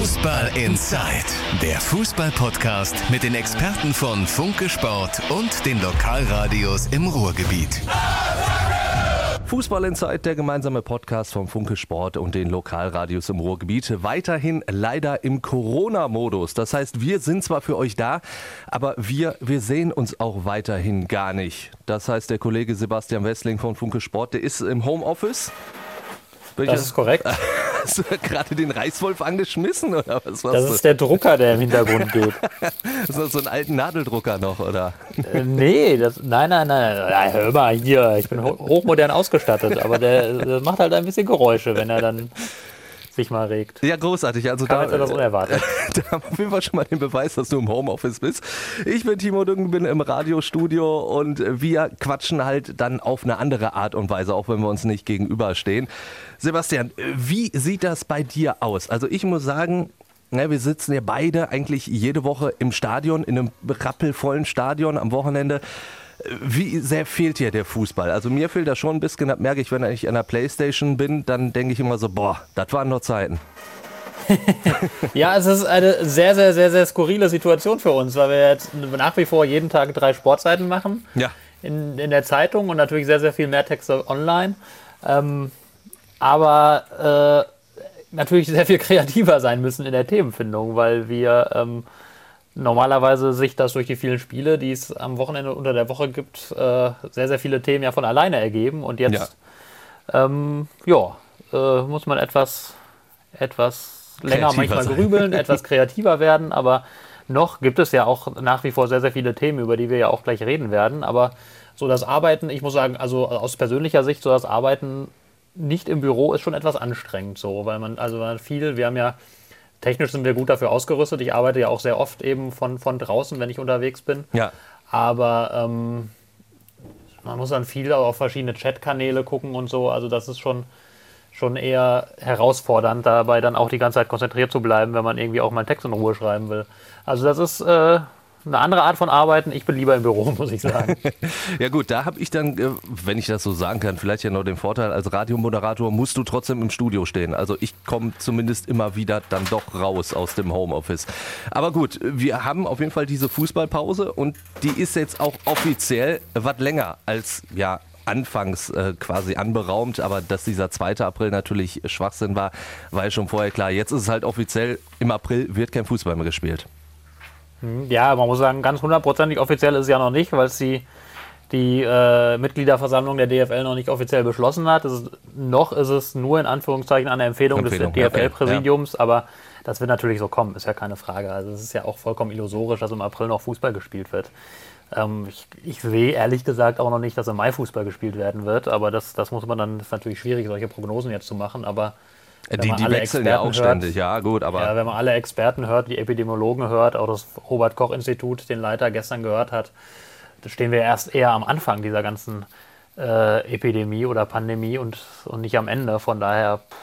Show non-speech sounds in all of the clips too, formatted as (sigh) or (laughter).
Fußball Inside, der Fußball-Podcast mit den Experten von Funke Sport und den Lokalradios im Ruhrgebiet. Fußball Inside, der gemeinsame Podcast vom Funke Sport und den Lokalradios im Ruhrgebiet. Weiterhin leider im Corona-Modus. Das heißt, wir sind zwar für euch da, aber wir, wir sehen uns auch weiterhin gar nicht. Das heißt, der Kollege Sebastian Wessling von Funke Sport, der ist im Homeoffice. Das ist korrekt. (laughs) Hast du gerade den Reißwolf angeschmissen oder was Das ist der Drucker, der im Hintergrund (laughs) geht. ist das so ein alten Nadeldrucker noch, oder? Äh, nee, das, nein, nein, nein, nein. Hör mal hier, ich bin hochmodern ausgestattet, aber der, der macht halt ein bisschen Geräusche, wenn er dann sich mal regt. Ja, großartig. Also Kam da, etwas unerwartet. (laughs) da haben wir auf jeden Fall schon mal den Beweis, dass du im Homeoffice bist. Ich bin Timo Düngen, bin im Radiostudio und wir quatschen halt dann auf eine andere Art und Weise, auch wenn wir uns nicht gegenüberstehen. Sebastian, wie sieht das bei dir aus? Also ich muss sagen, ja, wir sitzen ja beide eigentlich jede Woche im Stadion, in einem rappelvollen Stadion am Wochenende. Wie sehr fehlt dir der Fußball? Also mir fehlt das schon ein bisschen, das merke ich, wenn ich an der Playstation bin, dann denke ich immer so, boah, das waren noch Zeiten. (laughs) ja, es ist eine sehr, sehr, sehr, sehr skurrile Situation für uns, weil wir jetzt nach wie vor jeden Tag drei Sportseiten machen. Ja. In, in der Zeitung und natürlich sehr, sehr viel mehr Texte online. Ähm, aber äh, natürlich sehr viel (laughs) kreativer sein müssen in der Themenfindung, weil wir ähm, normalerweise sich das durch die vielen Spiele, die es am Wochenende unter der Woche gibt, äh, sehr, sehr viele Themen ja von alleine ergeben. Und jetzt, ja, ähm, ja äh, muss man etwas, etwas länger kreativer manchmal sein. grübeln, (laughs) etwas kreativer werden, aber noch gibt es ja auch nach wie vor sehr, sehr viele Themen, über die wir ja auch gleich reden werden. Aber so das Arbeiten, ich muss sagen, also aus persönlicher Sicht, so das Arbeiten nicht im Büro ist schon etwas anstrengend so, weil man, also viel, wir haben ja Technisch sind wir gut dafür ausgerüstet. Ich arbeite ja auch sehr oft eben von, von draußen, wenn ich unterwegs bin. Ja. Aber ähm, man muss dann viel auf verschiedene Chatkanäle gucken und so. Also das ist schon, schon eher herausfordernd, dabei dann auch die ganze Zeit konzentriert zu bleiben, wenn man irgendwie auch mal einen Text in Ruhe schreiben will. Also das ist äh, eine andere Art von Arbeiten. Ich bin lieber im Büro, (laughs) muss ich sagen. (laughs) ja gut, da habe ich dann, äh, wenn ich das so sagen kann, vielleicht ja noch den Vorteil, als Radiomoderator musst du trotzdem im Studio stehen. Also ich komme zumindest immer wieder dann doch raus aus dem Homeoffice. Aber gut, wir haben auf jeden Fall diese Fußballpause und die ist jetzt auch offiziell was länger als ja anfangs äh, quasi anberaumt, aber dass dieser 2. April natürlich Schwachsinn war, war ja schon vorher klar. Jetzt ist es halt offiziell, im April wird kein Fußball mehr gespielt. Hm, ja, man muss sagen, ganz hundertprozentig offiziell ist es ja noch nicht, weil es die, die äh, Mitgliederversammlung der DFL noch nicht offiziell beschlossen hat. Ist, noch ist es nur in Anführungszeichen eine Empfehlung, Empfehlung des DFL-Präsidiums, ja. aber das wird natürlich so kommen, ist ja keine Frage. Also es ist ja auch vollkommen illusorisch, dass im April noch Fußball gespielt wird. Ähm, ich, ich, sehe ehrlich gesagt auch noch nicht, dass im Mai Fußball gespielt werden wird, aber das, das muss man dann, das ist natürlich schwierig, solche Prognosen jetzt zu machen, aber die, die wechseln Experten ja auch ständig, ja gut, aber. Ja, wenn man alle Experten hört, die Epidemiologen hört, auch das Robert-Koch-Institut, den Leiter gestern gehört hat, da stehen wir erst eher am Anfang dieser ganzen äh, Epidemie oder Pandemie und, und nicht am Ende. Von daher pff,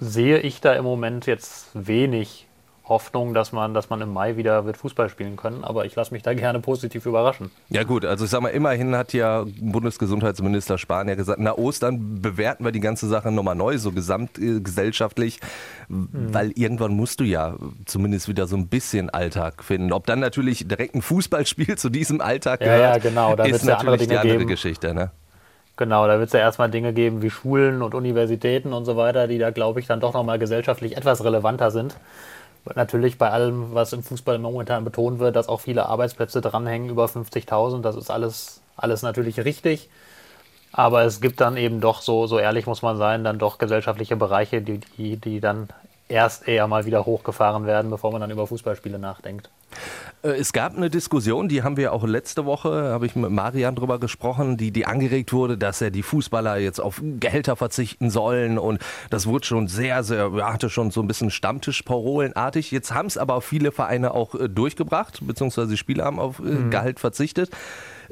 sehe ich da im Moment jetzt wenig Hoffnung, dass man, dass man im Mai wieder wird Fußball spielen können. Aber ich lasse mich da (laughs) gerne positiv überraschen. Ja gut, also ich sag mal, immerhin hat ja Bundesgesundheitsminister Spahn ja gesagt, na Ostern bewerten wir die ganze Sache nochmal neu, so gesamtgesellschaftlich, mhm. weil irgendwann musst du ja zumindest wieder so ein bisschen Alltag finden. Ob dann natürlich direkt ein Fußballspiel (laughs) zu diesem Alltag ja, gehört, ja, genau. da ist natürlich ja die andere geben. Geschichte. Ne? Genau, da wird es ja erstmal Dinge geben wie Schulen und Universitäten und so weiter, die da, glaube ich, dann doch nochmal gesellschaftlich etwas relevanter sind natürlich bei allem, was im Fußball momentan betont wird, dass auch viele Arbeitsplätze dranhängen, über 50.000. Das ist alles, alles natürlich richtig. Aber es gibt dann eben doch, so, so ehrlich muss man sein, dann doch gesellschaftliche Bereiche, die, die, die dann erst eher mal wieder hochgefahren werden, bevor man dann über Fußballspiele nachdenkt. Äh, es gab eine Diskussion, die haben wir auch letzte Woche, habe ich mit Marian drüber gesprochen, die, die angeregt wurde, dass ja die Fußballer jetzt auf Gehälter verzichten sollen und das wurde schon sehr, sehr, hatte schon so ein bisschen Stammtischparolenartig. Jetzt haben es aber viele Vereine auch äh, durchgebracht, beziehungsweise die Spieler haben auf äh, mhm. Gehalt verzichtet.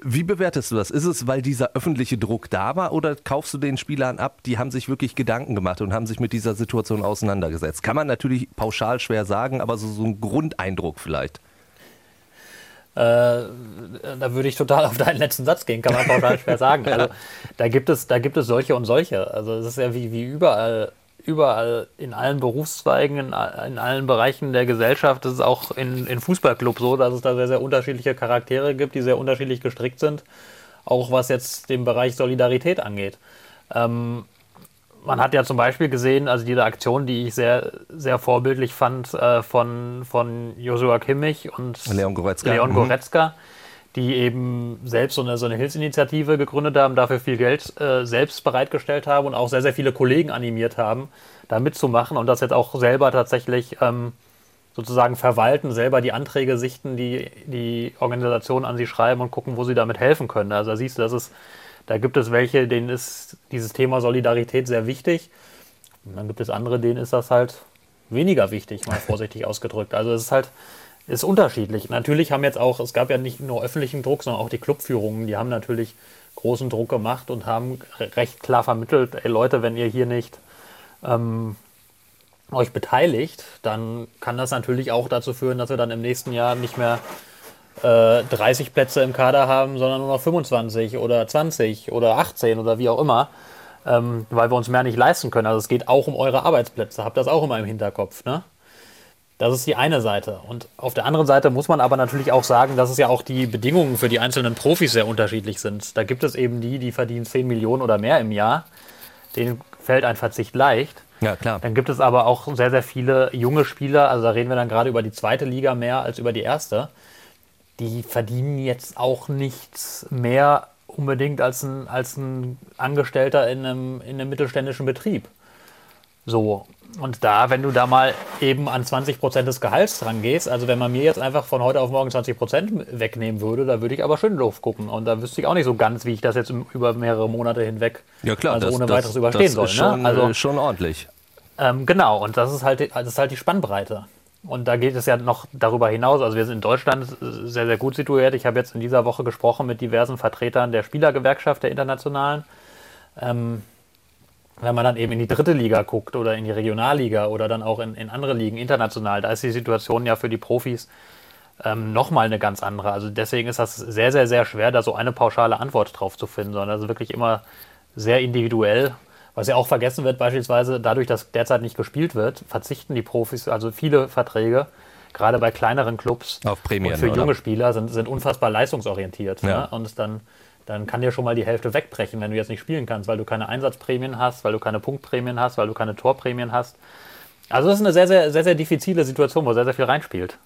Wie bewertest du das? Ist es, weil dieser öffentliche Druck da war oder kaufst du den Spielern ab, die haben sich wirklich Gedanken gemacht und haben sich mit dieser Situation auseinandergesetzt? Kann man natürlich pauschal schwer sagen, aber so, so ein Grundeindruck vielleicht. Äh, da würde ich total auf deinen letzten Satz gehen, kann man pauschal schwer sagen. (laughs) Also, da, gibt es, da gibt es solche und solche. Also es ist ja wie, wie überall überall in allen Berufszweigen, in, in, allen Bereichen der Gesellschaft. Das ist auch in, in Fußballclubs so, dass es da sehr, sehr unterschiedliche Charaktere gibt, die sehr unterschiedlich gestrickt sind. Auch was jetzt den Bereich Solidarität angeht. Ähm, man hat ja zum Beispiel gesehen, also diese Aktion, die ich sehr, sehr vorbildlich fand äh, von, von Joshua Kimmich und Leon Goretzka, Leon mhm. Goretzka die eben selbst so eine, so eine Hilfsinitiative gegründet haben, dafür viel Geld äh, selbst bereitgestellt haben und auch sehr, sehr viele Kollegen animiert haben, da mitzumachen und das jetzt auch selber tatsächlich ähm, sozusagen verwalten, selber die Anträge sichten, die die Organisationen an sie schreiben und gucken, wo sie damit helfen können. Also da siehst du, dass es da gibt es welche, denen ist dieses Thema Solidarität sehr wichtig. Und dann gibt es andere, denen ist das halt weniger wichtig, mal (laughs) vorsichtig ausgedrückt. Also es ist halt ist unterschiedlich. Natürlich haben jetzt auch, es gab ja nicht nur öffentlichen Druck, sondern auch die Clubführungen, die haben natürlich großen Druck gemacht und haben recht klar vermittelt, ey Leute, wenn ihr hier nicht ähm, euch beteiligt, dann kann das natürlich auch dazu führen, dass wir dann im nächsten Jahr nicht mehr 30 äh, Plätze im Kader haben, sondern nur noch 25 oder 20 oder 18 oder wie auch immer, ähm, weil wir uns mehr nicht leisten können. Also es geht auch um eure Arbeitsplätze. Habt das auch immer im Hinterkopf. Ne? Das ist die eine Seite. Und auf der anderen Seite muss man aber natürlich auch sagen, dass es ja auch die Bedingungen für die einzelnen Profis sehr unterschiedlich sind. Da gibt es eben die, die verdienen 10 Millionen oder mehr im Jahr. Denen fällt ein Verzicht leicht. Ja, klar. Dann gibt es aber auch sehr, sehr viele junge Spieler, also da reden wir dann gerade über die zweite Liga mehr als über die erste die verdienen jetzt auch nichts mehr unbedingt als ein, als ein Angestellter in einem, in einem mittelständischen Betrieb. So, und da, wenn du da mal eben an 20 Prozent des Gehalts dran gehst, also wenn man mir jetzt einfach von heute auf morgen 20 Prozent wegnehmen würde, da würde ich aber schön doof gucken. Und da wüsste ich auch nicht so ganz, wie ich das jetzt über mehrere Monate hinweg ja, klar, also das, ohne das, weiteres überstehen das soll. Ist schon, ne? Also schon ordentlich. Ähm, genau, und das ist halt, das ist halt die Spannbreite. Und da geht es ja noch darüber hinaus. Also wir sind in Deutschland sehr, sehr gut situiert. Ich habe jetzt in dieser Woche gesprochen mit diversen Vertretern der Spielergewerkschaft der Internationalen. Ähm, wenn man dann eben in die dritte Liga guckt oder in die Regionalliga oder dann auch in, in andere Ligen international, da ist die Situation ja für die Profis ähm, nochmal eine ganz andere. Also deswegen ist das sehr, sehr, sehr schwer, da so eine pauschale Antwort drauf zu finden, sondern das ist wirklich immer sehr individuell. Was ja auch vergessen wird, beispielsweise dadurch, dass derzeit nicht gespielt wird, verzichten die Profis, also viele Verträge, gerade bei kleineren Clubs auf Prämien, und für oder? junge Spieler sind, sind unfassbar leistungsorientiert. Ja. Ne? Und dann, dann kann dir schon mal die Hälfte wegbrechen, wenn du jetzt nicht spielen kannst, weil du keine Einsatzprämien hast, weil du keine Punktprämien hast, weil du keine Torprämien hast. Also das ist eine sehr, sehr, sehr, sehr diffizile Situation, wo sehr, sehr viel reinspielt.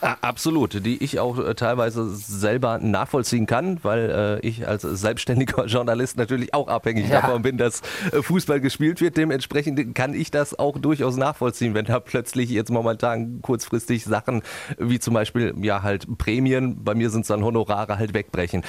Absolut, die ich auch äh, teilweise selber nachvollziehen kann, weil äh, ich als selbstständiger (laughs) Journalist natürlich auch abhängig ja. davon bin, dass äh, Fußball gespielt wird. Dementsprechend kann ich das auch durchaus nachvollziehen, wenn da plötzlich jetzt momentan kurzfristig Sachen wie zum Beispiel ja halt Prämien, bei mir sind es dann Honorare halt wegbrechen.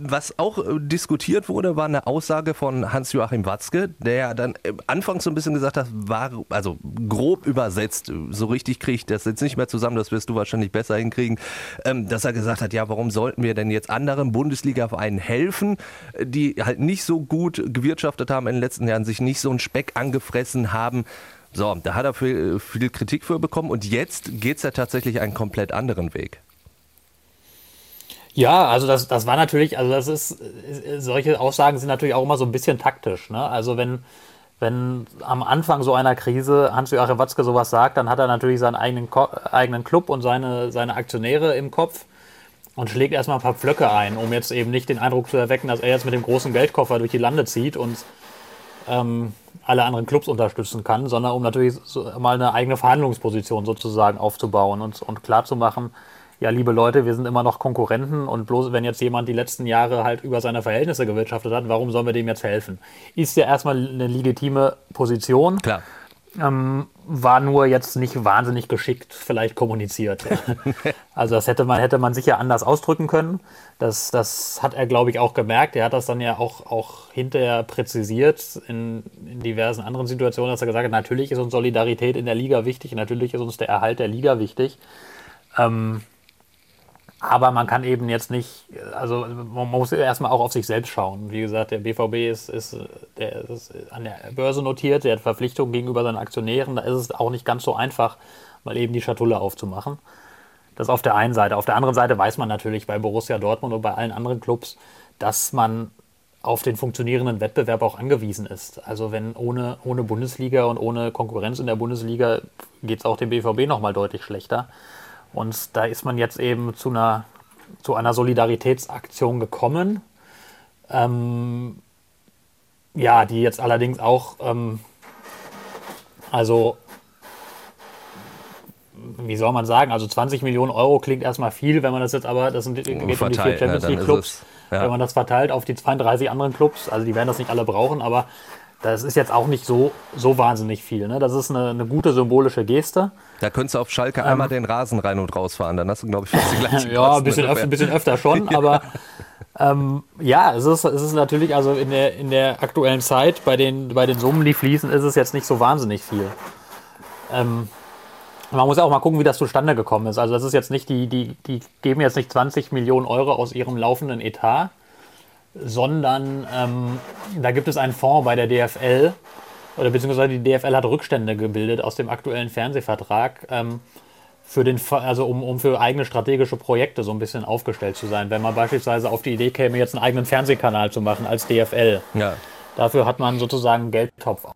Was auch diskutiert wurde, war eine Aussage von Hans-Joachim Watzke, der dann anfangs so ein bisschen gesagt hat, war also grob übersetzt, so richtig kriege ich das jetzt nicht mehr zusammen, das wirst du wahrscheinlich wahrscheinlich besser hinkriegen, ähm, dass er gesagt hat, ja, warum sollten wir denn jetzt anderen Bundesliga-Vereinen helfen, die halt nicht so gut gewirtschaftet haben in den letzten Jahren, sich nicht so einen Speck angefressen haben. So, da hat er viel, viel Kritik für bekommen und jetzt geht es ja tatsächlich einen komplett anderen Weg. Ja, also das, das war natürlich, also das ist, solche Aussagen sind natürlich auch immer so ein bisschen taktisch. Ne? Also wenn, wenn am Anfang so einer Krise Hans-Joachim Watzke sowas sagt, dann hat er natürlich seinen eigenen, Ko eigenen Club und seine, seine Aktionäre im Kopf und schlägt erstmal ein paar Pflöcke ein, um jetzt eben nicht den Eindruck zu erwecken, dass er jetzt mit dem großen Geldkoffer durch die Lande zieht und ähm, alle anderen Clubs unterstützen kann, sondern um natürlich so mal eine eigene Verhandlungsposition sozusagen aufzubauen und, und klarzumachen, ja, liebe Leute, wir sind immer noch Konkurrenten und bloß wenn jetzt jemand die letzten Jahre halt über seine Verhältnisse gewirtschaftet hat, warum sollen wir dem jetzt helfen? Ist ja erstmal eine legitime Position. Klar. Ähm, war nur jetzt nicht wahnsinnig geschickt vielleicht kommuniziert. (laughs) also das hätte man, hätte man sicher anders ausdrücken können. Das, das hat er, glaube ich, auch gemerkt. Er hat das dann ja auch, auch hinterher präzisiert in, in diversen anderen Situationen, dass er gesagt hat, natürlich ist uns Solidarität in der Liga wichtig, natürlich ist uns der Erhalt der Liga wichtig. Ähm, aber man kann eben jetzt nicht, also man muss erstmal auch auf sich selbst schauen. Wie gesagt, der BVB ist, ist, der ist an der Börse notiert, der hat Verpflichtungen gegenüber seinen Aktionären. Da ist es auch nicht ganz so einfach, mal eben die Schatulle aufzumachen. Das auf der einen Seite. Auf der anderen Seite weiß man natürlich bei Borussia Dortmund und bei allen anderen Clubs, dass man auf den funktionierenden Wettbewerb auch angewiesen ist. Also wenn ohne, ohne Bundesliga und ohne Konkurrenz in der Bundesliga geht es auch dem BVB nochmal deutlich schlechter. Und da ist man jetzt eben zu einer, zu einer Solidaritätsaktion gekommen. Ähm, ja, die jetzt allerdings auch, ähm, also wie soll man sagen, also 20 Millionen Euro klingt erstmal viel, wenn man das jetzt aber, das sind, geht um die vier ne, Champions League Clubs, ja. wenn man das verteilt auf die 32 anderen Clubs, also die werden das nicht alle brauchen, aber das ist jetzt auch nicht so, so wahnsinnig viel. Ne? Das ist eine, eine gute symbolische Geste. Da könntest du auf Schalke ähm, einmal den Rasen rein und rausfahren, dann hast du, glaube ich, fast die (laughs) gleiche Ja, ein bisschen, öfter, ein bisschen öfter schon, (laughs) aber ähm, ja, es ist, es ist natürlich, also in der, in der aktuellen Zeit, bei den, bei den Summen, die fließen, ist es jetzt nicht so wahnsinnig viel. Ähm, man muss ja auch mal gucken, wie das zustande gekommen ist. Also das ist jetzt nicht, die, die, die geben jetzt nicht 20 Millionen Euro aus ihrem laufenden Etat, sondern ähm, da gibt es einen Fonds bei der DFL, oder beziehungsweise die DFL hat Rückstände gebildet aus dem aktuellen Fernsehvertrag, ähm, für den, also um, um für eigene strategische Projekte so ein bisschen aufgestellt zu sein. Wenn man beispielsweise auf die Idee käme, jetzt einen eigenen Fernsehkanal zu machen als DFL. Ja. Dafür hat man sozusagen einen Geldtopf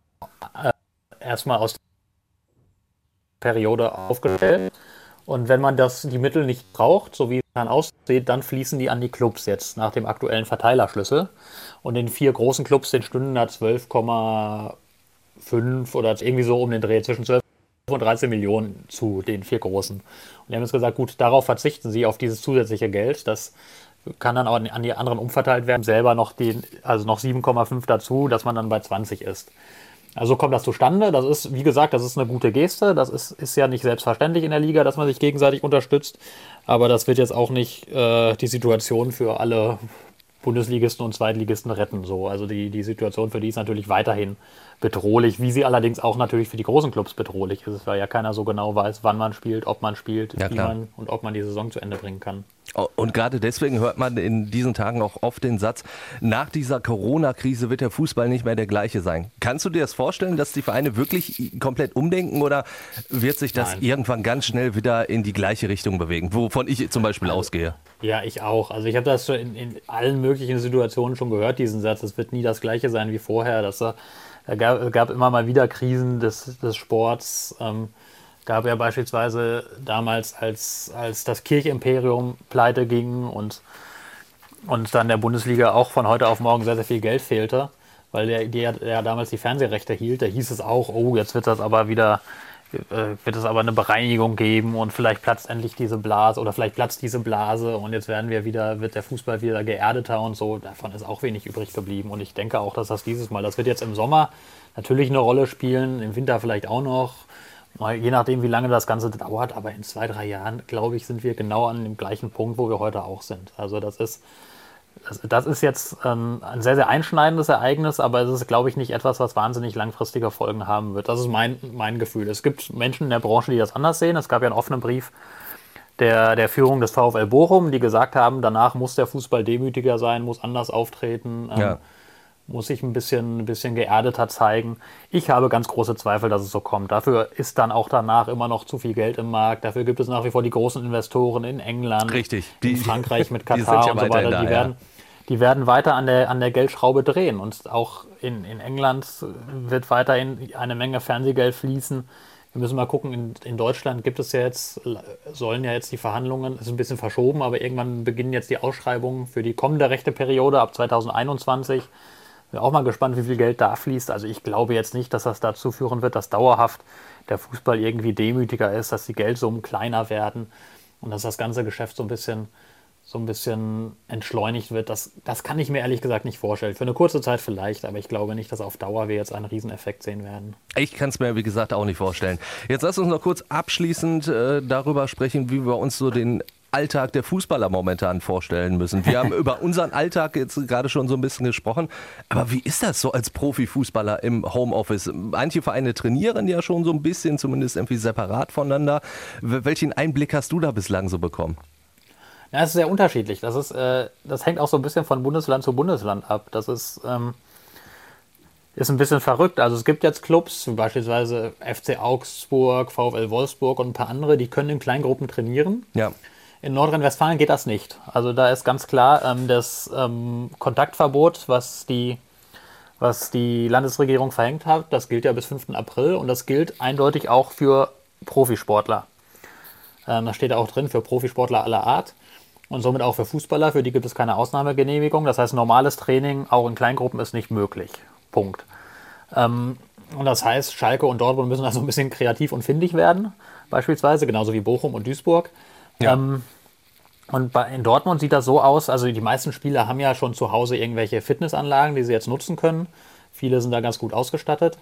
äh, erstmal aus Periode aufgestellt. Und wenn man das, die Mittel nicht braucht, so wie dann aussieht, dann fließen die an die Clubs jetzt nach dem aktuellen Verteilerschlüssel. Und den vier großen Clubs, den stünden da 12,5 oder irgendwie so um den Dreh zwischen 12 und 13 Millionen zu den vier großen. Und die haben jetzt gesagt, gut, darauf verzichten sie auf dieses zusätzliche Geld. Das kann dann auch an die anderen umverteilt werden. Selber noch die, also noch 7,5 dazu, dass man dann bei 20 ist. Also kommt das zustande. Das ist, wie gesagt, das ist eine gute Geste. Das ist, ist ja nicht selbstverständlich in der Liga, dass man sich gegenseitig unterstützt. Aber das wird jetzt auch nicht äh, die Situation für alle Bundesligisten und Zweitligisten retten. So. Also die, die Situation für die ist natürlich weiterhin bedrohlich, wie sie allerdings auch natürlich für die großen Clubs bedrohlich ist, weil ja keiner so genau weiß, wann man spielt, ob man spielt, ja, wie man und ob man die Saison zu Ende bringen kann. Und gerade deswegen hört man in diesen Tagen auch oft den Satz, nach dieser Corona-Krise wird der Fußball nicht mehr der gleiche sein. Kannst du dir das vorstellen, dass die Vereine wirklich komplett umdenken oder wird sich das Nein. irgendwann ganz schnell wieder in die gleiche Richtung bewegen, wovon ich zum Beispiel also, ausgehe? Ja, ich auch. Also ich habe das schon in, in, allen möglichen Situationen schon gehört, diesen Satz. Es wird nie das gleiche sein wie vorher. Er, er gab, gab immer mal wieder Krisen des, des Sports. Ähm, gab ja beispielsweise damals, als, als das Kirchimperium pleite ging und, und dann der Bundesliga auch von heute auf morgen sehr, sehr viel Geld fehlte, weil der, der, der damals die Fernsehrechte hielt, da hieß es auch, oh, jetzt wird das aber wieder, äh, wird es aber eine Bereinigung geben und vielleicht platzt endlich diese Blase oder vielleicht platzt diese Blase und jetzt werden wir wieder, wird der Fußball wieder geerdeter und so. Davon ist auch wenig übrig geblieben und ich denke auch, dass das dieses Mal, das wird jetzt im Sommer natürlich eine Rolle spielen, im Winter vielleicht auch noch Je nachdem, wie lange das Ganze dauert, aber in zwei, drei Jahren, glaube ich, sind wir genau an dem gleichen Punkt, wo wir heute auch sind. Also das ist, das, das ist jetzt ähm, ein sehr, sehr einschneidendes Ereignis, aber es ist, glaube ich, nicht etwas, was wahnsinnig langfristige Folgen haben wird. Das ist mein, mein Gefühl. Es gibt Menschen in der Branche, die das anders sehen. Es gab ja einen offenen Brief der, der Führung des VfL Bochum, die gesagt haben, danach muss der Fußball demütiger sein, muss anders auftreten. Ähm, ja muss sich ein bisschen, ein bisschen geerdeter zeigen. Ich habe ganz große Zweifel, dass es so kommt. Dafür ist dann auch danach immer noch zu viel Geld im Markt. Dafür gibt es nach wie vor die großen Investoren in England, Richtig. Die, in Frankreich mit (laughs) Katar ja und so weiter. Da, die, werden, die werden weiter an der, an der Geldschraube drehen. Und auch in, in England wird weiterhin eine Menge Fernsehgeld fließen. Wir müssen mal gucken, in, in Deutschland gibt es ja jetzt, sollen ja jetzt die Verhandlungen, es ist ein bisschen verschoben, aber irgendwann beginnen jetzt die Ausschreibungen für die kommende rechte Periode ab 2021. Bin auch mal gespannt, wie viel Geld da fließt. Also ich glaube jetzt nicht, dass das dazu führen wird, dass dauerhaft der Fußball irgendwie demütiger ist, dass die Geldsummen kleiner werden und dass das ganze Geschäft so ein bisschen so ein bisschen entschleunigt wird, das, das kann ich mir ehrlich gesagt nicht vorstellen. Für eine kurze Zeit vielleicht, aber ich glaube nicht, dass auf Dauer wir jetzt einen Rieseneffekt sehen werden. Ich kann es mir, wie gesagt, auch nicht vorstellen. Jetzt lass uns noch kurz abschließend äh, darüber sprechen, wie wir uns so den Alltag der Fußballer momentan vorstellen müssen. Wir haben (laughs) über unseren Alltag jetzt gerade schon so ein bisschen gesprochen. Aber wie ist das so als Profifußballer im Homeoffice? Manche Vereine trainieren ja schon so ein bisschen, zumindest irgendwie separat voneinander. Welchen Einblick hast du da bislang so bekommen? Ja, es ist sehr unterschiedlich. Das, ist, äh, das hängt auch so ein bisschen von Bundesland zu Bundesland ab. Das ist, ähm, ist ein bisschen verrückt. Also es gibt jetzt Clubs, beispielsweise FC Augsburg, VfL Wolfsburg und ein paar andere, die können in Kleingruppen trainieren. Ja In Nordrhein-Westfalen geht das nicht. Also da ist ganz klar ähm, das ähm, Kontaktverbot, was die, was die Landesregierung verhängt hat, das gilt ja bis 5. April und das gilt eindeutig auch für Profisportler. Ähm, da steht auch drin, für Profisportler aller Art und somit auch für Fußballer, für die gibt es keine Ausnahmegenehmigung. Das heißt, normales Training auch in Kleingruppen ist nicht möglich. Punkt. Ähm, und das heißt, Schalke und Dortmund müssen also ein bisschen kreativ und findig werden, beispielsweise, genauso wie Bochum und Duisburg. Ja. Ähm, und bei, in Dortmund sieht das so aus, also die meisten Spieler haben ja schon zu Hause irgendwelche Fitnessanlagen, die sie jetzt nutzen können. Viele sind da ganz gut ausgestattet.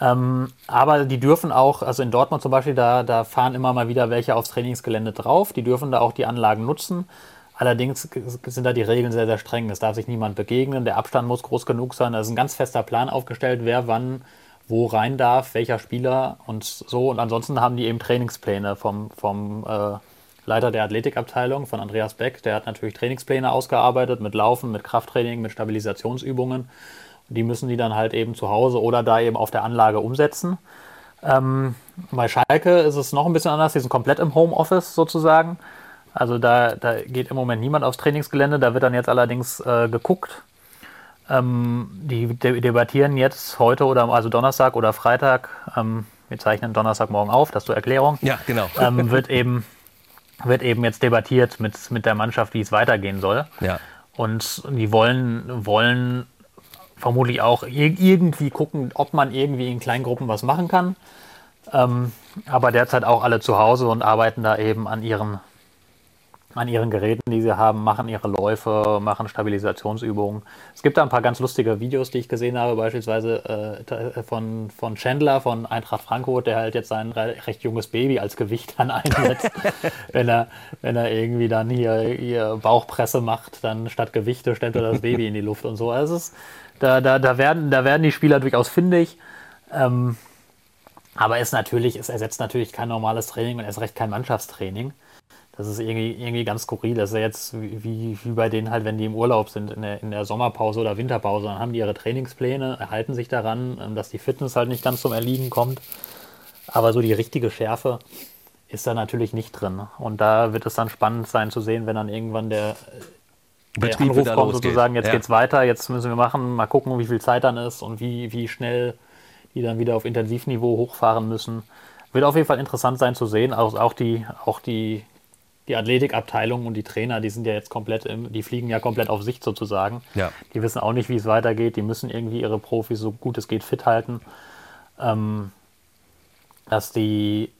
Ähm, aber die dürfen auch, also in Dortmund zum Beispiel, da, da fahren immer mal wieder welche aufs Trainingsgelände drauf. Die dürfen da auch die Anlagen nutzen. Allerdings sind da die Regeln sehr, sehr streng. Es darf sich niemand begegnen. Der Abstand muss groß genug sein. Da ist ein ganz fester Plan aufgestellt, wer wann wo rein darf, welcher Spieler und so. Und ansonsten haben die eben Trainingspläne vom, vom äh, Leiter der Athletikabteilung, von Andreas Beck. Der hat natürlich Trainingspläne ausgearbeitet mit Laufen, mit Krafttraining, mit Stabilisationsübungen. Die müssen die dann halt eben zu Hause oder da eben auf der Anlage umsetzen. Ähm, bei Schalke ist es noch ein bisschen anders. Die sind komplett im Homeoffice sozusagen. Also da, da geht im Moment niemand aufs Trainingsgelände. Da wird dann jetzt allerdings äh, geguckt, ähm, die de debattieren jetzt heute oder also Donnerstag oder Freitag. Ähm, wir zeichnen Donnerstagmorgen auf, das zur Erklärung. Ja, genau. Ähm, wird eben wird eben jetzt debattiert mit, mit der Mannschaft, wie es weitergehen soll. Ja. Und die wollen, wollen vermutlich auch irgendwie gucken, ob man irgendwie in Kleingruppen was machen kann. Ähm, aber derzeit auch alle zu Hause und arbeiten da eben an ihren an ihren Geräten, die sie haben, machen ihre Läufe, machen Stabilisationsübungen. Es gibt da ein paar ganz lustige Videos, die ich gesehen habe, beispielsweise äh, von, von Chandler von Eintracht Frankfurt, der halt jetzt sein recht junges Baby als Gewicht dann (laughs) einsetzt. wenn, er, wenn er irgendwie dann hier, hier Bauchpresse macht, dann statt Gewichte stellt er das Baby in die Luft und so. Also ist, da, da, da, werden, da werden die Spieler durchaus findig. Ähm, aber es natürlich, es ersetzt natürlich kein normales Training und erst recht kein Mannschaftstraining. Das ist irgendwie, irgendwie ganz skurril. Das ist ja jetzt wie, wie bei denen halt, wenn die im Urlaub sind, in der, in der Sommerpause oder Winterpause, dann haben die ihre Trainingspläne, erhalten sich daran, ähm, dass die Fitness halt nicht ganz zum Erliegen kommt. Aber so die richtige Schärfe ist da natürlich nicht drin. Und da wird es dann spannend sein zu sehen, wenn dann irgendwann der, der Anruf kommt, losgeht. sozusagen, jetzt ja. geht's weiter, jetzt müssen wir machen, mal gucken, wie viel Zeit dann ist und wie, wie schnell die dann wieder auf Intensivniveau hochfahren müssen. Wird auf jeden Fall interessant sein zu sehen. Also auch die, auch die die Athletikabteilung und die Trainer, die sind ja jetzt komplett, im, die fliegen ja komplett auf Sicht sozusagen. Ja. Die wissen auch nicht, wie es weitergeht. Die müssen irgendwie ihre Profis so gut es geht fit halten, ähm, dass die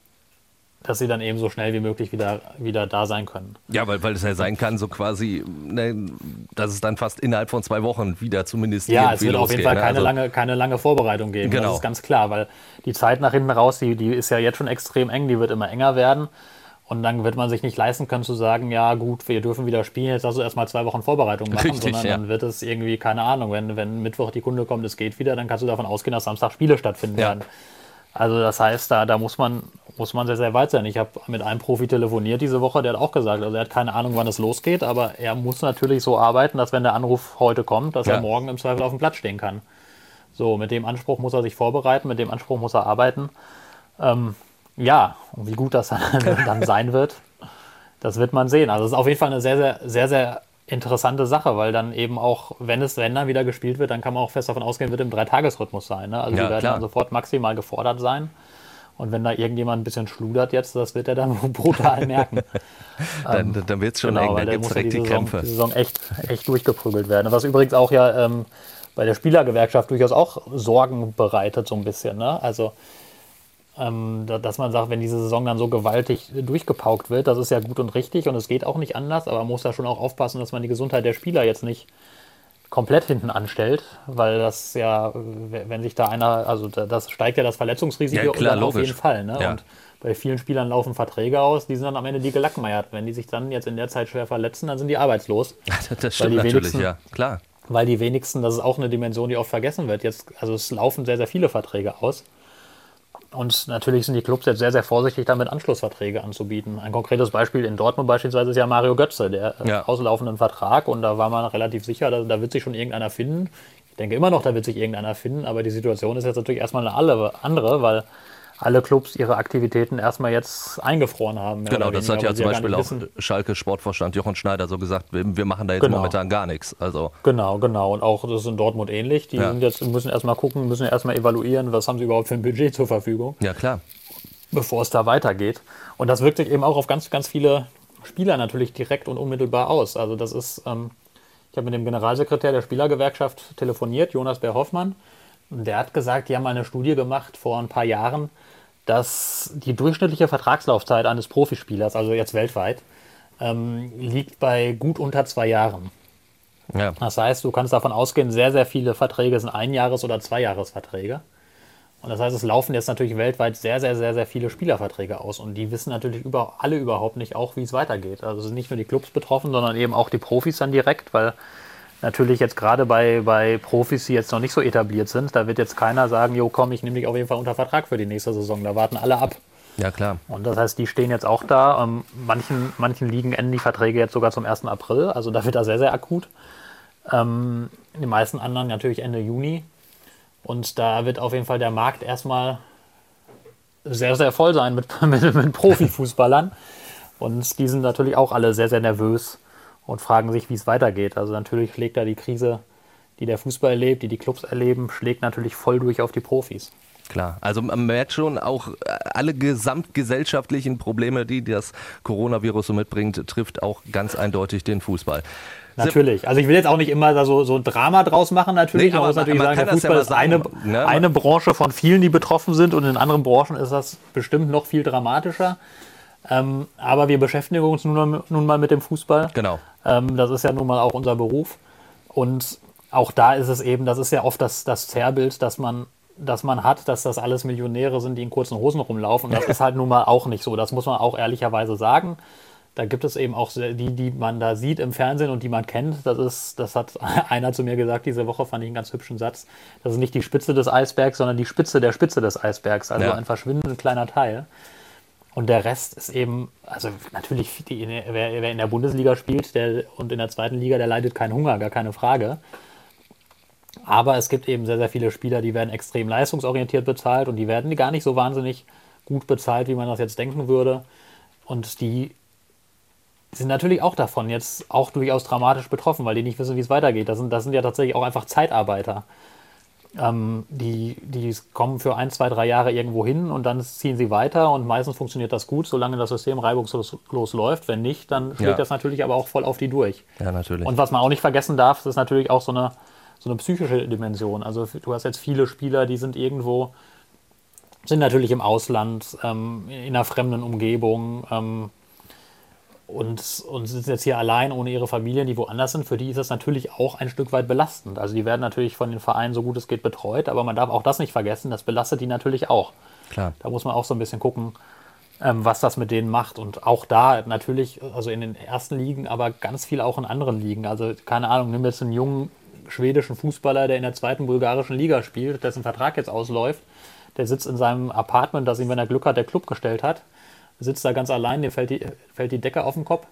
dass sie dann eben so schnell wie möglich wieder, wieder da sein können. Ja, weil, weil es ja sein kann, so quasi, ne, dass es dann fast innerhalb von zwei Wochen wieder zumindest Ja, es wird auf jeden Fall ne? keine, also, lange, keine lange Vorbereitung geben. Genau. Das ist ganz klar, weil die Zeit nach hinten raus, die, die ist ja jetzt schon extrem eng, die wird immer enger werden. Und dann wird man sich nicht leisten können zu sagen, ja gut, wir dürfen wieder spielen, jetzt lass uns erstmal zwei Wochen Vorbereitung machen, Richtig, sondern ja. dann wird es irgendwie, keine Ahnung, wenn, wenn Mittwoch die Kunde kommt, es geht wieder, dann kannst du davon ausgehen, dass Samstag Spiele stattfinden ja. werden. Also das heißt, da, da muss, man, muss man sehr, sehr weit sein. Ich habe mit einem Profi telefoniert diese Woche, der hat auch gesagt, also er hat keine Ahnung, wann es losgeht, aber er muss natürlich so arbeiten, dass wenn der Anruf heute kommt, dass ja. er morgen im Zweifel auf dem Platz stehen kann. So, mit dem Anspruch muss er sich vorbereiten, mit dem Anspruch muss er arbeiten. Ähm, ja, und wie gut das (laughs) dann sein wird, das wird man sehen. Also es ist auf jeden Fall eine sehr, sehr, sehr, sehr interessante Sache, weil dann eben auch, wenn es, wenn dann wieder gespielt wird, dann kann man auch fest davon ausgehen, wird im Dreitagesrhythmus sein. Ne? Also ja, die werden klar. dann sofort maximal gefordert sein. Und wenn da irgendjemand ein bisschen schludert jetzt, das wird er dann (laughs) brutal merken. (laughs) dann ähm, dann wird es schon genau, eng, dann gibt es direkt die, Saison, Krämpfe. Die Saison echt, echt durchgeprügelt werden. Was übrigens auch ja ähm, bei der Spielergewerkschaft durchaus auch Sorgen bereitet, so ein bisschen. Ne? Also ähm, dass man sagt, wenn diese Saison dann so gewaltig durchgepaukt wird, das ist ja gut und richtig und es geht auch nicht anders, aber man muss da schon auch aufpassen, dass man die Gesundheit der Spieler jetzt nicht komplett hinten anstellt, weil das ja, wenn sich da einer, also das steigt ja das Verletzungsrisiko ja, klar, auf jeden Fall. Ne? Ja. Und bei vielen Spielern laufen Verträge aus, die sind dann am Ende die gelackmeiert. Wenn die sich dann jetzt in der Zeit schwer verletzen, dann sind die arbeitslos. (laughs) das stimmt natürlich, ja, klar. Weil die wenigsten, das ist auch eine Dimension, die oft vergessen wird. Jetzt, also es laufen sehr, sehr viele Verträge aus. Und natürlich sind die Clubs jetzt sehr, sehr vorsichtig damit, Anschlussverträge anzubieten. Ein konkretes Beispiel in Dortmund beispielsweise ist ja Mario Götze, der äh, ja. auslaufenden Vertrag. Und da war man relativ sicher, da, da, wird sich schon irgendeiner finden. Ich denke immer noch, da wird sich irgendeiner finden. Aber die Situation ist jetzt natürlich erstmal eine andere, weil alle Clubs ihre Aktivitäten erstmal jetzt eingefroren haben. Genau, das hat ja zum Beispiel auch Schalke Sportvorstand Jochen Schneider so gesagt, wir machen da jetzt genau. momentan gar nichts. Also genau, genau. Und auch das ist in Dortmund ähnlich. Die ja. sind jetzt, müssen erstmal gucken, müssen erstmal evaluieren, was haben sie überhaupt für ein Budget zur Verfügung. Ja, klar. Bevor es da weitergeht. Und das wirkt sich eben auch auf ganz, ganz viele Spieler natürlich direkt und unmittelbar aus. Also das ist, ähm, ich habe mit dem Generalsekretär der Spielergewerkschaft telefoniert, Jonas Bär Hoffmann. Der hat gesagt, die haben mal eine Studie gemacht vor ein paar Jahren, dass die durchschnittliche Vertragslaufzeit eines Profispielers, also jetzt weltweit, ähm, liegt bei gut unter zwei Jahren. Ja. Das heißt, du kannst davon ausgehen, sehr, sehr viele Verträge sind Einjahres- oder Zweijahresverträge. Und das heißt, es laufen jetzt natürlich weltweit sehr, sehr, sehr, sehr viele Spielerverträge aus. Und die wissen natürlich über, alle überhaupt nicht auch, wie es weitergeht. Also sind nicht nur die Clubs betroffen, sondern eben auch die Profis dann direkt, weil natürlich jetzt gerade bei, bei Profis, die jetzt noch nicht so etabliert sind, da wird jetzt keiner sagen, jo komm, ich nehme dich auf jeden Fall unter Vertrag für die nächste Saison. Da warten alle ab. Ja, klar. Und das heißt, die stehen jetzt auch da. Ähm, manchen, manchen Ligen enden die Verträge jetzt sogar zum 1. April. Also da wird da sehr, sehr akut. Ähm, die meisten anderen natürlich Ende Juni. Und da wird auf jeden Fall der Markt erstmal sehr, sehr voll sein mit, (laughs) mit, mit Profifußballern. Und die sind natürlich auch alle sehr, sehr nervös und fragen sich, wie es weitergeht. Also natürlich schlägt da die Krise, die der Fußball erlebt, die die Clubs erleben, schlägt natürlich voll durch auf die Profis. Klar, also man merkt schon auch alle gesamtgesellschaftlichen Probleme, die das Coronavirus so mitbringt, trifft auch ganz eindeutig den Fußball. Natürlich. Also ich will jetzt auch nicht immer da so, so ein Drama draus machen, natürlich. Nee, man muss natürlich man sagen, der Fußball ja ist eine, ne? eine Branche von vielen, die betroffen sind und in anderen Branchen ist das bestimmt noch viel dramatischer. Ähm, aber wir beschäftigen uns nun, nun, mal mit dem Fußball. Genau. Ähm, das ist ja nun mal auch unser Beruf. Und auch da ist es eben, das ist ja oft das, das Zerrbild, dass man, dass man hat, dass das alles Millionäre sind, die in kurzen Hosen rumlaufen. Und das ist halt nun mal auch nicht so. Das muss man auch ehrlicherweise sagen da gibt es eben auch die, die man da sieht im Fernsehen und die man kennt. Das ist, das hat (laughs) einer zu mir gesagt diese Woche, fand ich einen ganz hübschen Satz. Das ist nicht die Spitze des Eisbergs, sondern die Spitze der Spitze des Eisbergs. Also ja. ein verschwindend kleiner Teil. Und der Rest ist eben, also natürlich, die, wer, wer, in der Bundesliga spielt der, und in der zweiten Liga, der leidet keinen Hunger, gar keine Frage. Aber es gibt eben sehr, sehr viele Spieler, die werden extrem leistungsorientiert bezahlt und die werden gar nicht so wahnsinnig gut bezahlt, wie man das jetzt denken würde. Und die sind natürlich auch davon jetzt auch durchaus dramatisch betroffen, weil die nicht wissen, wie es weitergeht. Das sind, das sind ja tatsächlich auch einfach Zeitarbeiter. Ähm, die, die kommen für ein, zwei, drei Jahre irgendwo hin und dann ziehen sie weiter und meistens funktioniert das gut, solange das System reibungslos läuft. Wenn nicht, dann schlägt ja. das natürlich aber auch voll auf die durch. Ja, natürlich. Und was man auch nicht vergessen darf, das ist natürlich auch so eine, so eine psychische Dimension. Also du hast jetzt viele Spieler, die sind irgendwo, sind natürlich im Ausland, ähm, in einer fremden Umgebung, ähm, und, und sind jetzt hier allein ohne ihre Familien, die woanders sind, für die ist das natürlich auch ein Stück weit belastend. Also die werden natürlich von den Vereinen so gut es geht betreut, aber man darf auch das nicht vergessen, das belastet die natürlich auch. Klar. Da muss man auch so ein bisschen gucken, ähm, was das mit denen macht. Und auch da natürlich, also in den ersten Ligen, aber ganz viel auch in anderen Ligen. Also keine Ahnung, nimm jetzt einen jungen schwedischen Fußballer, der in der zweiten bulgarischen Liga spielt, dessen Vertrag jetzt ausläuft. Der sitzt in seinem Apartment, das ihm, wenn er Glück hat, der Club gestellt hat sitzt da ganz allein, dem fällt die, fällt die Decke auf den Kopf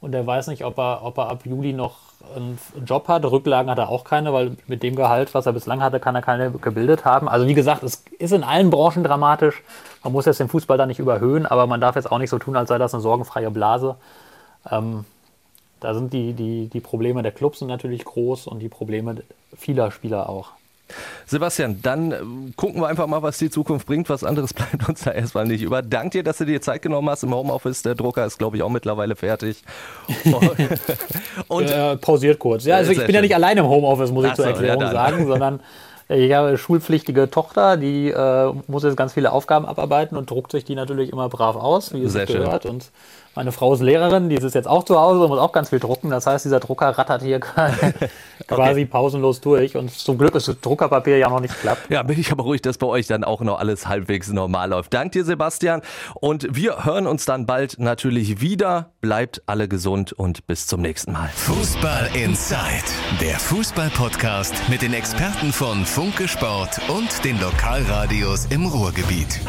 und der weiß nicht, ob er, ob er ab Juli noch einen Job hat. Rücklagen hat er auch keine, weil mit dem Gehalt, was er bislang hatte, kann er keine gebildet haben. Also wie gesagt, es ist in allen Branchen dramatisch. Man muss jetzt den Fußball da nicht überhöhen, aber man darf jetzt auch nicht so tun, als sei das eine sorgenfreie Blase. Ähm, da sind die, die, die Probleme der Clubs sind natürlich groß und die Probleme vieler Spieler auch. Sebastian, dann äh, gucken wir einfach mal, was die Zukunft bringt. Was anderes (laughs) bleibt uns da erstmal nicht über. Dank dir, dass du dir Zeit genommen hast im Homeoffice. Der Drucker ist, glaube ich, auch mittlerweile fertig. (laughs) Und äh, pausiert kurz. Ja, also ich bin schön. ja nicht allein im Homeoffice, muss ich zur Erklärung ja, sagen, (laughs) sondern ich habe eine schulpflichtige Tochter, die äh, muss jetzt ganz viele Aufgaben abarbeiten und druckt sich die natürlich immer brav aus, wie es Sehr gehört. Schön. Und meine Frau ist Lehrerin, die ist jetzt auch zu Hause und muss auch ganz viel drucken. Das heißt, dieser Drucker rattert hier (laughs) quasi okay. pausenlos durch. Und zum Glück ist das Druckerpapier ja noch nicht klappt. Ja, bin ich aber ruhig, dass bei euch dann auch noch alles halbwegs normal läuft. Dank dir, Sebastian. Und wir hören uns dann bald natürlich wieder. Bleibt alle gesund und bis zum nächsten Mal. Fußball Inside, der Fußball-Podcast mit den Experten von Funke Sport und den Lokalradios im Ruhrgebiet.